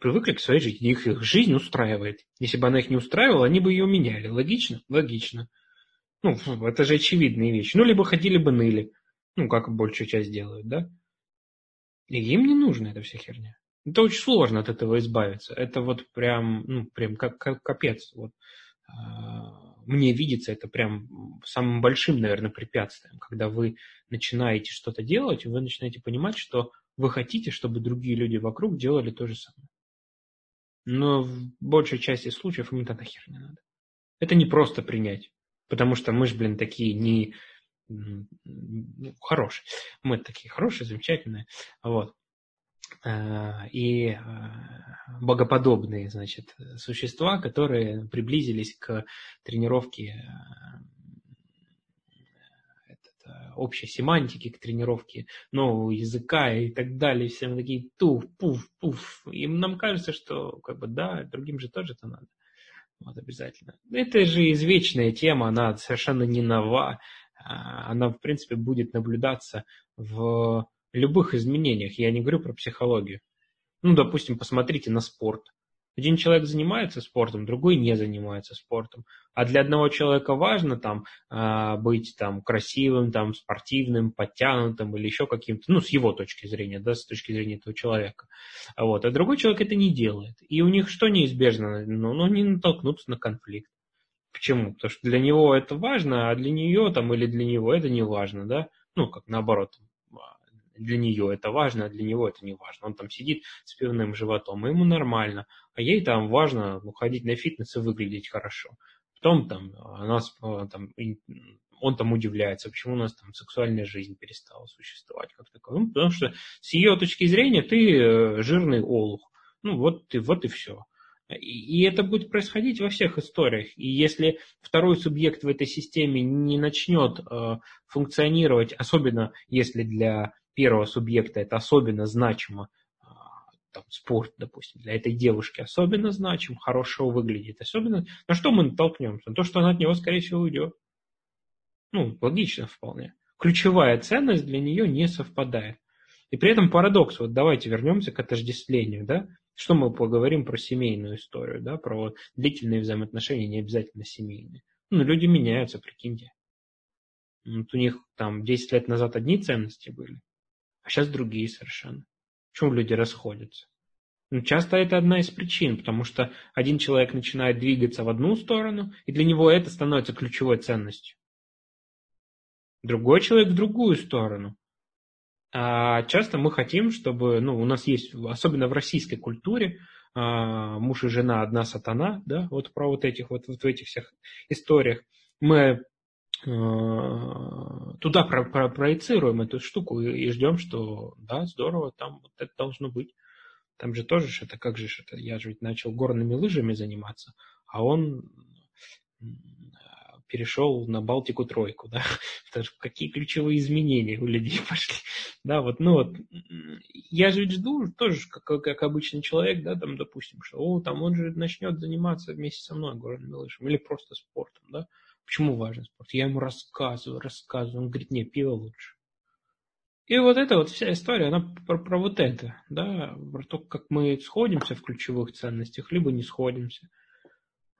привыкли к своей жизни. Их, их жизнь устраивает. Если бы она их не устраивала, они бы ее меняли. Логично? Логично. Ну, это же очевидные вещи. Ну, либо ходили бы ныли. Ну, как большую часть делают, да? И им не нужна эта вся херня. Это очень сложно от этого избавиться. Это вот прям, ну, прям как, как капец. Вот. А, мне видится это прям самым большим, наверное, препятствием, когда вы начинаете что-то делать, вы начинаете понимать, что вы хотите, чтобы другие люди вокруг делали то же самое. Но в большей части случаев им это нахер не надо. Это не просто принять, потому что мы же, блин, такие не ну, хорошие. Мы такие хорошие, замечательные. Вот. Э, и э, богоподобные, значит, существа, которые приблизились к тренировке э, общей семантики, к тренировке нового языка и так далее. Все мы такие туф, пуф, пуф. И нам кажется, что как бы да, другим же тоже это надо. Вот обязательно. Это же извечная тема, она совершенно не нова. Она, в принципе, будет наблюдаться в любых изменениях, я не говорю про психологию. Ну, допустим, посмотрите на спорт. Один человек занимается спортом, другой не занимается спортом. А для одного человека важно там а, быть там красивым, там спортивным, подтянутым или еще каким-то, ну, с его точки зрения, да, с точки зрения этого человека. Вот. А другой человек это не делает. И у них что неизбежно? Ну, ну они натолкнутся на конфликт. Почему? Потому что для него это важно, а для нее там или для него это не важно, да? Ну, как наоборот, для нее это важно, а для него это не важно. Он там сидит с пивным животом, и ему нормально, а ей там важно ну, ходить на фитнес и выглядеть хорошо. Потом там, она, там, он там удивляется, почему у нас там сексуальная жизнь перестала существовать как таковая. Ну, потому что с ее точки зрения ты э, жирный олух. Ну, вот, ты, вот и все. И это будет происходить во всех историях. И если второй субъект в этой системе не начнет э, функционировать, особенно если для первого субъекта это особенно значимо, э, там, спорт, допустим, для этой девушки особенно значим, хорошего выглядит, особенно, на что мы натолкнемся? На то, что она от него, скорее всего, уйдет. Ну, логично вполне. Ключевая ценность для нее не совпадает. И при этом парадокс, вот давайте вернемся к отождествлению, да, что мы поговорим про семейную историю, да, про длительные взаимоотношения, не обязательно семейные. Ну, люди меняются, прикиньте. Вот у них там 10 лет назад одни ценности были, а сейчас другие совершенно. Почему люди расходятся? Ну, часто это одна из причин, потому что один человек начинает двигаться в одну сторону, и для него это становится ключевой ценностью. Другой человек в другую сторону. А часто мы хотим, чтобы, ну, у нас есть, особенно в российской культуре, а, муж и жена одна сатана, да, вот про вот этих вот, вот в этих всех историях, мы туда про, про, проецируем эту штуку и, и ждем, что да, здорово, там вот это должно быть. Там же тоже это как же это, я же ведь начал горными лыжами заниматься, а он перешел на Балтику тройку, да, какие ключевые изменения у людей пошли, да, вот, ну вот, я же ведь жду тоже, как, как обычный человек, да, там, допустим, что, о, там он же начнет заниматься вместе со мной горным лыжем, или просто спортом, да, почему важен спорт? Я ему рассказываю, рассказываю, он говорит, не, пиво лучше. И вот эта вот вся история, она про, про вот это, да, про то, как мы сходимся в ключевых ценностях, либо не сходимся –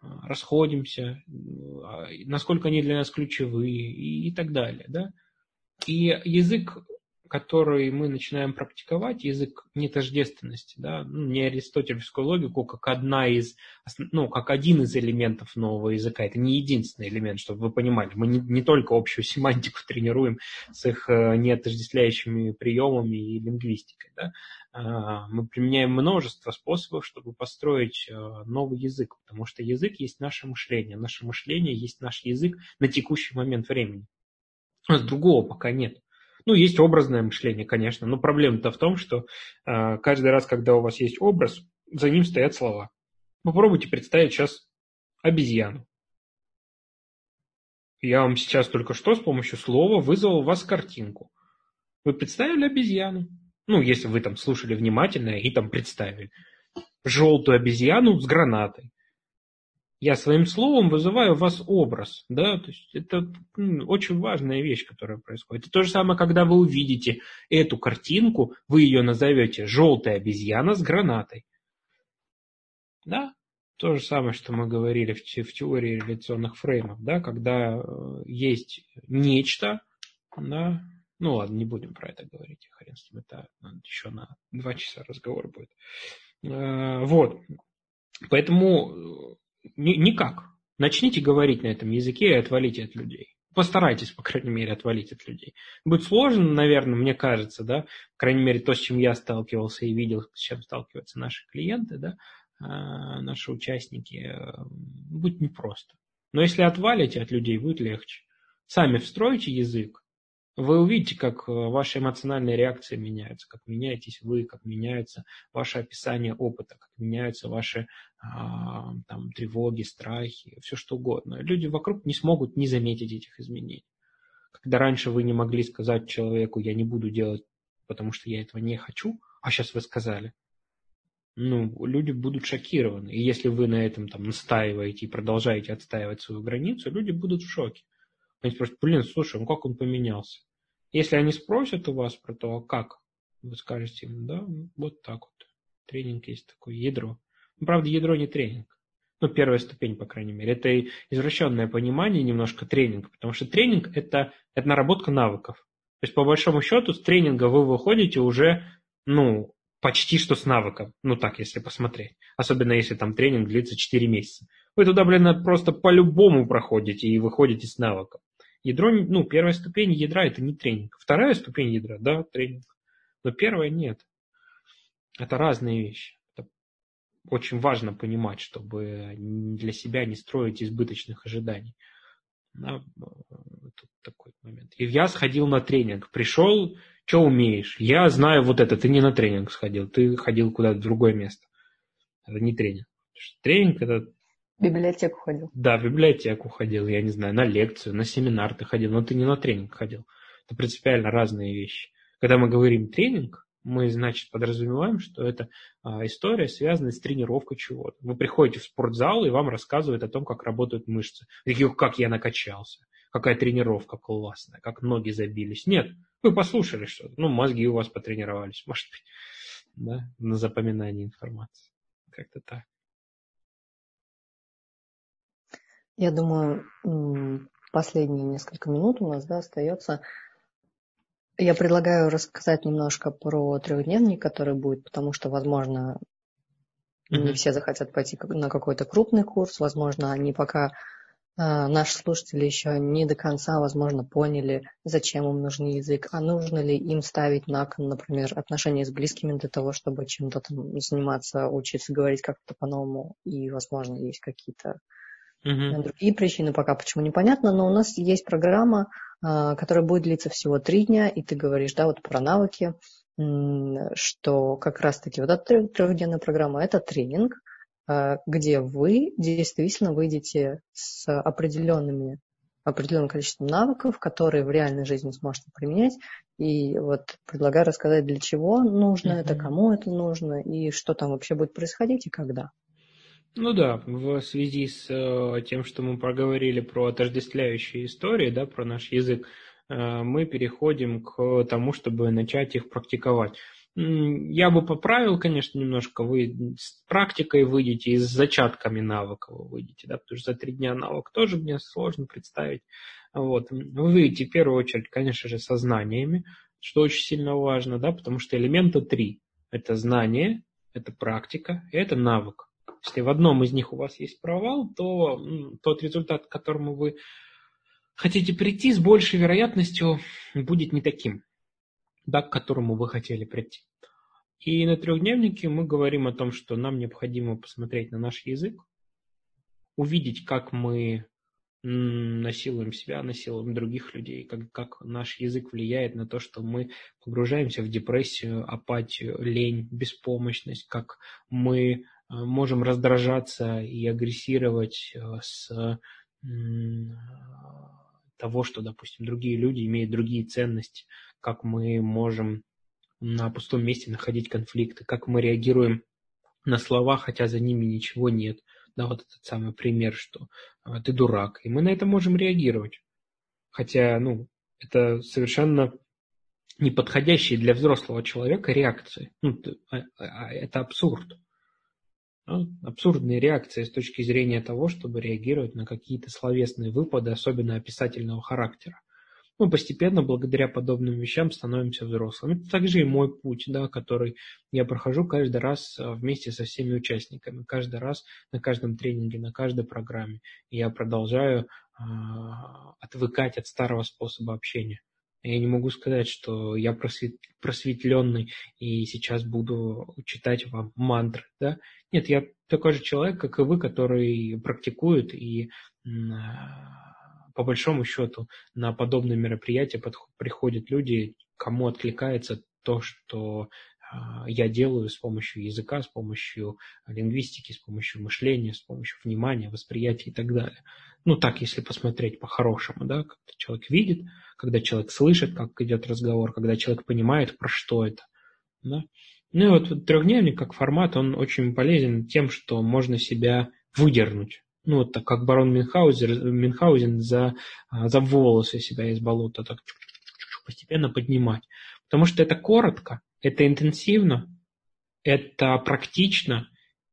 расходимся, а, насколько они для нас ключевые и, и так далее. Да? И язык, который мы начинаем практиковать, язык нетождественности, да, ну, не аристотельскую логику, как одна из, ну, как один из элементов нового языка. Это не единственный элемент, чтобы вы понимали. Мы не, не только общую семантику тренируем с их э, неотождествляющими приемами и лингвистикой. Да? А, мы применяем множество способов, чтобы построить э, новый язык, потому что язык есть наше мышление, наше мышление есть наш язык на текущий момент времени. У другого пока нет. Ну, есть образное мышление, конечно, но проблема-то в том, что э, каждый раз, когда у вас есть образ, за ним стоят слова. Попробуйте представить сейчас обезьяну. Я вам сейчас только что с помощью слова вызвал у вас картинку. Вы представили обезьяну? ну, если вы там слушали внимательно и там представили, желтую обезьяну с гранатой. Я своим словом вызываю у вас образ, да, то есть это ну, очень важная вещь, которая происходит. Это то же самое, когда вы увидите эту картинку, вы ее назовете «желтая обезьяна с гранатой». Да, то же самое, что мы говорили в, в теории реляционных фреймов, да, когда э, есть нечто, да, ну ладно, не будем про это говорить, хрен с ним, это еще на два часа разговор будет. Э, вот. Поэтому э, никак. Начните говорить на этом языке и отвалите от людей. Постарайтесь, по крайней мере, отвалить от людей. Будет сложно, наверное, мне кажется, да, по крайней мере, то, с чем я сталкивался и видел, с чем сталкиваются наши клиенты, да, э, наши участники, будет непросто. Но если отвалите от людей, будет легче. Сами встройте язык, вы увидите, как э, ваши эмоциональные реакции меняются, как меняетесь вы, как меняется ваше описание опыта, как меняются ваши а, там, тревоги, страхи, все что угодно. Люди вокруг не смогут не заметить этих изменений. Когда раньше вы не могли сказать человеку, я не буду делать, потому что я этого не хочу, а сейчас вы сказали, ну, люди будут шокированы. И если вы на этом там настаиваете и продолжаете отстаивать свою границу, люди будут в шоке. Они спросят, блин, слушай, ну как он поменялся? Если они спросят у вас про то, а как, вы скажете им, да, вот так вот. Тренинг есть такое, ядро. Ну, правда, ядро не тренинг. Ну, первая ступень, по крайней мере. Это извращенное понимание немножко тренинга, потому что тренинг это, это наработка навыков. То есть, по большому счету, с тренинга вы выходите уже, ну, почти что с навыком. Ну, так, если посмотреть. Особенно, если там тренинг длится 4 месяца. Вы туда, блин, просто по-любому проходите и выходите с навыком. Ядро, ну, первая ступень ядра – это не тренинг. Вторая ступень ядра – да, тренинг. Но первая – нет. Это разные вещи. Это очень важно понимать, чтобы для себя не строить избыточных ожиданий. Да, тут такой момент. И я сходил на тренинг. Пришел, что умеешь? Я знаю вот это. Ты не на тренинг сходил, ты ходил куда-то в другое место. Это не тренинг. Тренинг – это в библиотеку ходил. Да, в библиотеку ходил, я не знаю, на лекцию, на семинар ты ходил, но ты не на тренинг ходил. Это принципиально разные вещи. Когда мы говорим тренинг, мы, значит, подразумеваем, что это а, история, связанная с тренировкой чего-то. Вы приходите в спортзал, и вам рассказывают о том, как работают мышцы. Такие, как я накачался, какая тренировка классная, как ноги забились. Нет, вы послушали что-то. Ну, мозги у вас потренировались, может быть, да, на запоминание информации. Как-то так. Я думаю, последние несколько минут у нас да, остается. Я предлагаю рассказать немножко про трехдневник, который будет, потому что, возможно, mm-hmm. не все захотят пойти на какой-то крупный курс, возможно, они пока э, наши слушатели еще не до конца, возможно, поняли, зачем им нужен язык, а нужно ли им ставить на кон, например, отношения с близкими для того, чтобы чем-то там заниматься, учиться говорить как-то по-новому, и, возможно, есть какие-то Угу. Другие причины пока почему непонятно, но у нас есть программа, а, которая будет длиться всего три дня, и ты говоришь, да, вот про навыки, что как раз-таки вот эта трехдневная программа – это тренинг, а, где вы действительно выйдете с определенными определенным количеством навыков, которые в реальной жизни сможете применять. И вот предлагаю рассказать, для чего нужно mm-hmm. это, кому это нужно, и что там вообще будет происходить и когда. Ну да, в связи с э, тем, что мы проговорили про отождествляющие истории, да, про наш язык, э, мы переходим к тому, чтобы начать их практиковать. Я бы поправил, конечно, немножко. Вы с практикой выйдете и с зачатками навыка вы выйдете, да, потому что за три дня навык тоже мне сложно представить. Вот. Вы выйдете в первую очередь, конечно же, со знаниями, что очень сильно важно, да, потому что элемента три. Это знание, это практика и это навык. Если в одном из них у вас есть провал, то тот результат, к которому вы хотите прийти, с большей вероятностью будет не таким, да, к которому вы хотели прийти. И на трехдневнике мы говорим о том, что нам необходимо посмотреть на наш язык, увидеть, как мы насилуем себя, насилуем других людей, как, как наш язык влияет на то, что мы погружаемся в депрессию, апатию, лень, беспомощность, как мы можем раздражаться и агрессировать э, с того, что, допустим, другие люди имеют другие ценности, как мы можем на пустом месте находить конфликты, как мы реагируем на слова, хотя за ними ничего нет. Да, вот этот самый пример, что э, ты дурак. И мы на это можем реагировать. Хотя, ну, это совершенно неподходящие для взрослого человека реакции. Ну, это абсурд. Ну, абсурдные реакции с точки зрения того, чтобы реагировать на какие-то словесные выпады, особенно описательного характера. Мы постепенно, благодаря подобным вещам, становимся взрослыми. Это также и мой путь, да, который я прохожу каждый раз а, вместе со всеми участниками, каждый раз на каждом тренинге, на каждой программе. И я продолжаю э, отвыкать от старого способа общения. Я не могу сказать, что я просвет... просветленный и сейчас буду читать вам мантры. Да? Нет, я такой же человек, как и вы, который практикует и по большому счету на подобные мероприятия приходят люди, кому откликается то, что а, я делаю с помощью языка, с помощью лингвистики, с помощью мышления, с помощью внимания, восприятия и так далее. Ну так, если посмотреть по-хорошему, да, когда человек видит, когда человек слышит, как идет разговор, когда человек понимает, про что это. Да? Ну и вот трехдневник как формат, он очень полезен тем, что можно себя выдернуть. Ну, вот так как барон Мюнхгаузен, Мюнхгаузен за, а, за волосы себя из болота так постепенно поднимать. Потому что это коротко, это интенсивно, это практично,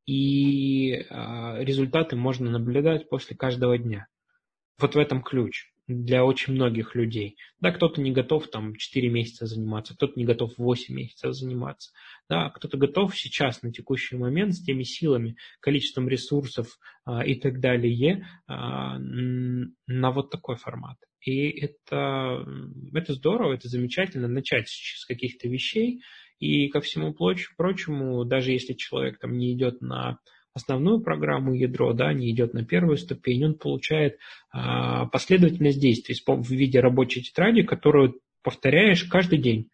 и а, результаты можно наблюдать после каждого дня. Вот в этом ключ. для очень многих людей. Да, кто-то не готов там 4 месяца заниматься, кто-то не готов 8 месяцев заниматься. Да, кто-то готов сейчас на текущий момент с теми силами, количеством ресурсов а, и так далее а, на вот такой формат. И это, это здорово, это замечательно начать с каких-то вещей. И ко всему прочему, даже если человек там не идет на основную программу ядро, да, не идет на первую ступень, он получает а, последовательность действий в виде рабочей тетради, которую повторяешь каждый день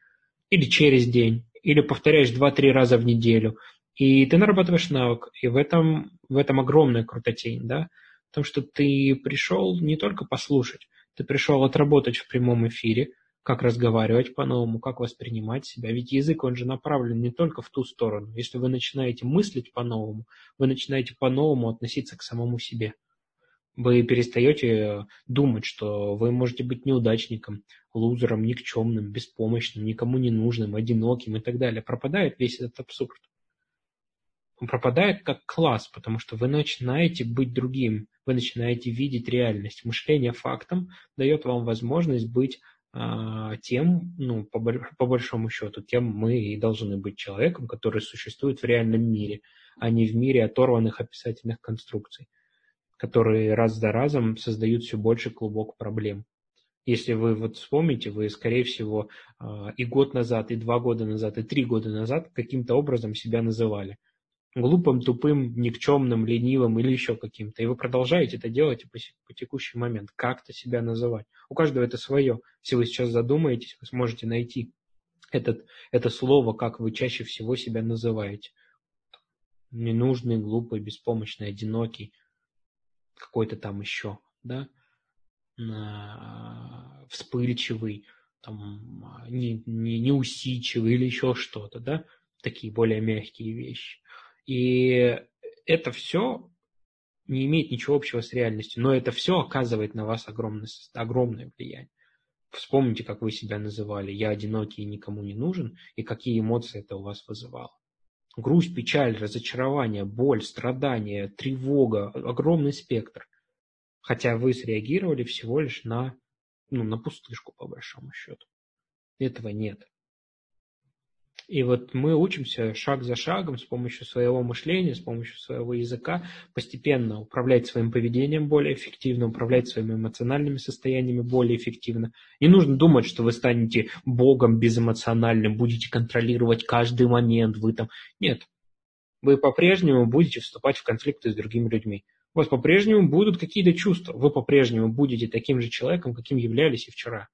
или через день, или повторяешь 2-3 раза в неделю. И ты нарабатываешь навык, и в этом, в этом огромная крутотень, да, потому что ты пришел не только послушать, ты пришел отработать в прямом эфире – как разговаривать по-новому, как воспринимать себя. Ведь язык, он же направлен не только в ту сторону. Если вы начинаете мыслить по-новому, вы начинаете по-новому относиться к самому себе. Вы перестаете думать, что вы можете быть неудачником, лузером, никчемным, беспомощным, никому не нужным, одиноким и так далее. Пропадает весь этот абсурд. Он пропадает как класс, потому что вы начинаете быть другим, вы начинаете видеть реальность. Мышление фактом дает вам возможность быть тем, ну, по, по большому счету, тем мы и должны быть человеком, который существует в реальном мире, а не в мире оторванных описательных конструкций, которые раз за разом создают все больше клубок проблем. Если вы вот вспомните, вы, скорее всего, а, и год назад, и два года назад, и три года назад каким-то образом себя называли – глупым, тупым, никчемным, ленивым или еще каким-то. И вы продолжаете это делать по, по текущий момент, как-то себя называть. У каждого это свое. Если вы сейчас задумаетесь, вы сможете найти этот, это слово, как вы чаще всего себя называете. Ненужный, глупый, беспомощный, одинокий, какой-то там еще, да, вспыльчивый, там, не, не, неусидчивый или еще что-то, да, такие более мягкие вещи. И это все не имеет ничего общего с реальностью, но это все оказывает на вас огромное, огромное влияние. Вспомните, как вы себя называли «я одинокий и никому не нужен», и какие эмоции это у вас вызывало. Грусть, печаль, разочарование, боль, страдания, тревога, огромный спектр. Хотя вы среагировали всего лишь на, ну, на пустышку, по большому счету. Этого нет. И вот мы учимся шаг за шагом с помощью своего мышления, с помощью своего языка постепенно управлять своим поведением более эффективно, управлять своими эмоциональными состояниями более эффективно. Не нужно думать, что вы станете богом безэмоциональным, будете контролировать каждый момент, вы там... Нет. Вы по-прежнему будете вступать в конфликты с другими людьми. У вас по-прежнему будут какие-то чувства. Вы по-прежнему будете таким же человеком, каким являлись и вчера.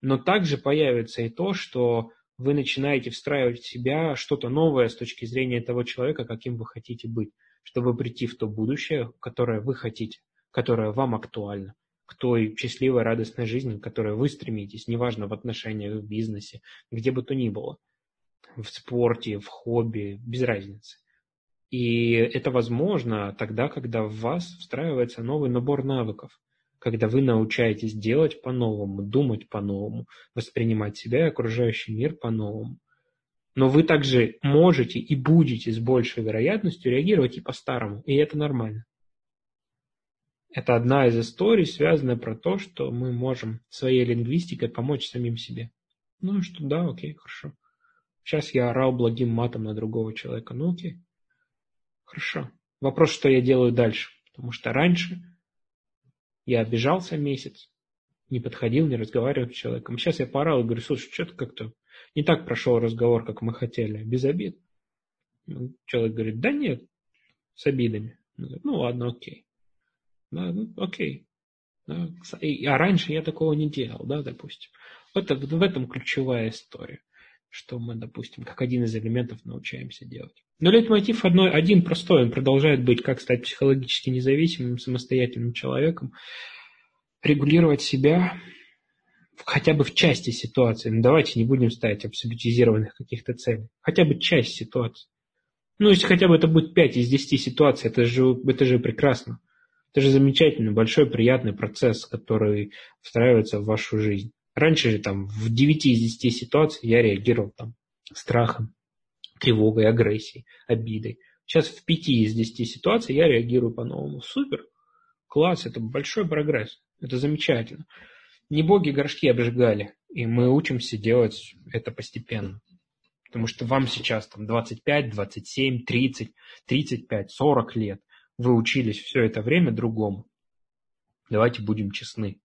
Но также появится и то, что вы начинаете встраивать в себя что-то новое с точки зрения того человека, каким вы хотите быть, чтобы прийти в то будущее, которое вы хотите, которое вам актуально, к той счастливой, радостной жизни, к которой вы стремитесь, неважно в отношениях, в бизнесе, где бы то ни было, в спорте, в хобби, без разницы. И это возможно тогда, когда в вас встраивается новый набор навыков – когда вы научаетесь делать по-новому, думать по-новому, воспринимать себя и окружающий мир по-новому. Но вы также можете и будете с большей вероятностью реагировать и по-старому, и это нормально. Это одна из историй, связанная про то, что мы можем своей лингвистикой помочь самим себе. Ну что, да, окей, хорошо. Сейчас я орал благим матом на другого человека. Ну окей. Хорошо. Вопрос, что я делаю дальше. Потому что раньше я обижался месяц, не подходил, не разговаривал с человеком. Сейчас я порал и говорю, слушай, что-то как-то не так прошел разговор, как мы хотели, без обид. Ну, человек говорит, да нет, с обидами. Ну ладно, окей. Да, ну, окей. Да. А раньше я такого не делал, да, допустим. Вот в этом ключевая история, что мы, допустим, как один из элементов научаемся делать. Но лейтмотив одной, один простой, он продолжает быть, как стать психологически независимым, самостоятельным человеком, регулировать себя хотя бы в части ситуации. Ну, давайте не будем ставить абсолютизированных каких-то целей. Хотя бы часть ситуации. Ну, если хотя бы это будет 5 из 10 ситуаций, это же, это же прекрасно. Это же замечательный, большой, приятный процесс, который встраивается в вашу жизнь. Раньше же там в 9 из 10 ситуаций я реагировал там страхом, тревогой, агрессией, обидой. Сейчас в пяти из десяти ситуаций я реагирую по-новому. Супер, Класс, это большой прогресс. Это замечательно. Не боги горшки обжигали, и мы учимся делать это постепенно. Потому что вам сейчас там 25, 27, 30, 35, 40 лет. Вы учились все это время другому. Давайте будем честны,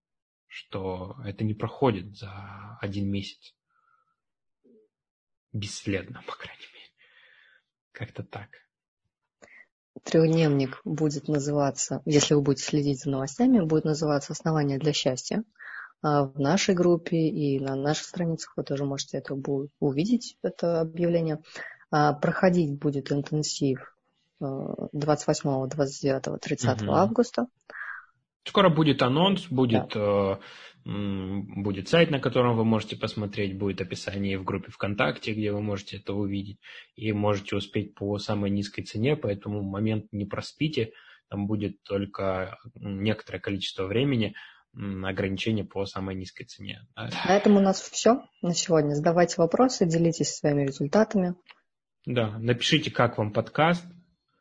что это не проходит за один месяц. Бесследно, по крайней мере. Как-то так. Трехдневник будет называться, если вы будете следить за новостями, будет называться «Основания для счастья». А в нашей группе и на наших страницах вы тоже можете это увидеть, это объявление. А проходить будет интенсив 28, 29, 30 угу. августа. Скоро будет анонс, будет, да. э, будет сайт, на котором вы можете посмотреть, будет описание в группе ВКонтакте, где вы можете это увидеть, и можете успеть по самой низкой цене, поэтому момент не проспите, там будет только некоторое количество времени, ограничения по самой низкой цене. Да. На этом у нас все на сегодня. Задавайте вопросы, делитесь своими результатами. Да, напишите, как вам подкаст,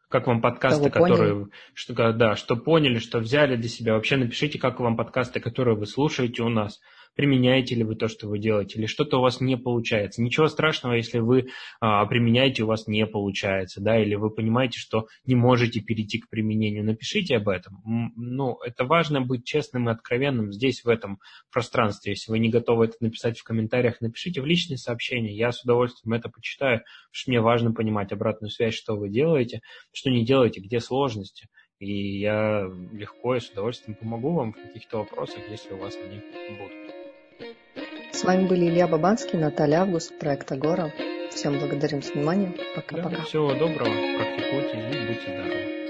как вам подкасты, которые, что, да, что поняли, что взяли для себя. Вообще напишите, как вам подкасты, которые вы слушаете у нас применяете ли вы то, что вы делаете, или что-то у вас не получается. Ничего страшного, если вы а, применяете, у вас не получается, да, или вы понимаете, что не можете перейти к применению. Напишите об этом. Ну, это важно быть честным и откровенным здесь, в этом пространстве. Если вы не готовы это написать в комментариях, напишите в личные сообщения. Я с удовольствием это почитаю, потому что мне важно понимать обратную связь, что вы делаете, что не делаете, где сложности. И я легко и с удовольствием помогу вам в каких-то вопросах, если у вас они будут. С вами были Илья Бабанский, Наталья Август, проект Агора. Всем благодарим за внимание. Пока-пока. Да, всего доброго, практикуйте и будьте здоровы.